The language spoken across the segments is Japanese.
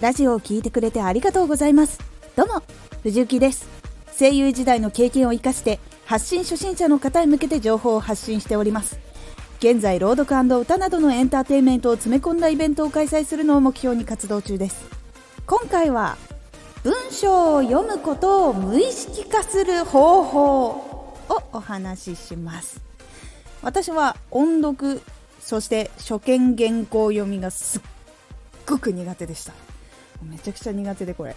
ラジオを聞いてくれてありがとうございます。どうも藤幸です。声優時代の経験を生かして発信初心者の方へ向けて情報を発信しております。現在朗読歌などのエンターテインメントを詰め込んだイベントを開催するのを目標に活動中です。今回は文章を読むことを無意識化する方法をお話しします。私は音読そして初見原稿読みがすっごく苦手でした。めちゃくちゃ苦手でこれ。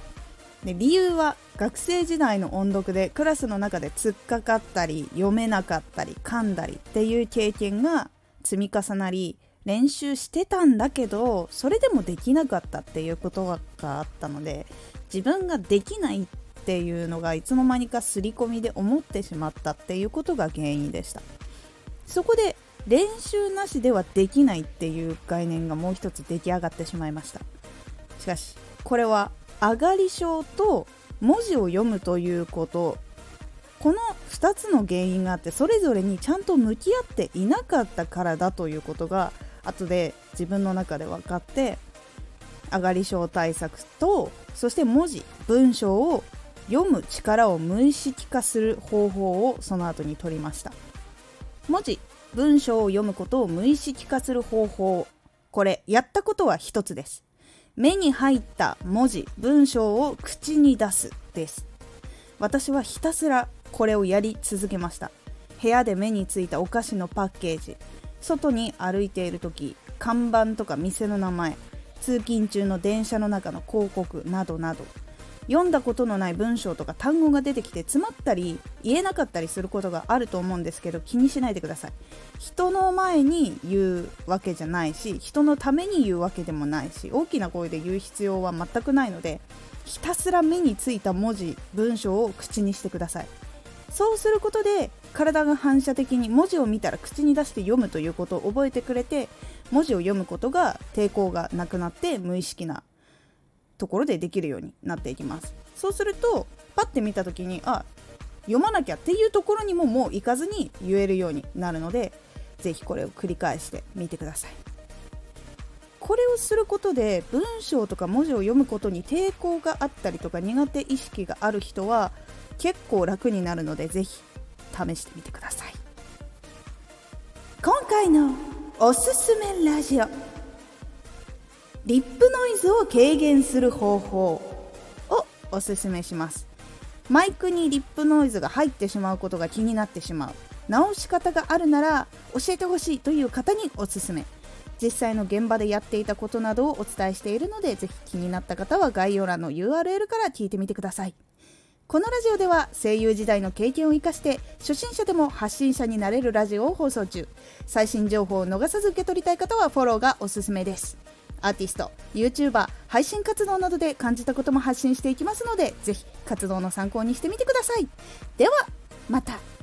で理由は学生時代の音読でクラスの中で突っかかったり読めなかったり噛んだりっていう経験が積み重なり練習してたんだけどそれでもできなかったっていうことがあったので自分ができないっていうのがいつの間にか刷り込みで思ってしまったっていうことが原因でした。そこで練習なしではできないっていう概念がもう一つ出来上がってしまいました。しかしこれは上がり症と文字を読むということ。この2つの原因があってそれぞれにちゃんと向き合っていなかったからだということが後で自分の中で分かって上がり症対策とそして文字文章を読む力を無意識化する方法をその後に取りました。文字文章を読むことを無意識化する方法。これやったことは一つです。目に入った文字文章を口に出すです。私はひたすらこれをやり続けました。部屋で目についたお菓子のパッケージ。外に歩いている時看板とか店の名前通勤中の電車の中の広告などなど。読んだことのない文章とか単語が出てきて詰まったり言えなかったりすることがあると思うんですけど気にしないでください。人の前に言うわけじゃないし人のために言うわけでもないし大きな声で言う必要は全くないのでひたすら目についた文字文章を口にしてください。そうすることで体が反射的に文字を見たら口に出して読むということを覚えてくれて文字を読むことが抵抗がなくなって無意識なところでできるようになっていきます。そうするとパッて見た時にあ読まなきゃっていうところにももう行かずに言えるようになるので是非これを繰り返してみてください。これをすることで文章とか文字を読むことに抵抗があったりとか苦手意識がある人は結構楽になるので是非試してみてください。今回のおすすめラジオ。リップノイズを軽減する方法をおすすめします。マイクにリップノイズが入ってしまうことが気になってしまう。直し方があるなら教えてほしいという方におすすめ。実際の現場でやっていたことなどをお伝えしているのでぜひ気になった方は概要欄の URL から聞いてみてください。このラジオでは声優時代の経験を生かして初心者でも発信者になれるラジオを放送中。最新情報を逃さず受け取りたい方はフォローがおすすめです。アーティスト YouTuber 配信活動などで感じたことも発信していきますのでぜひ活動の参考にしてみてください。ではまた。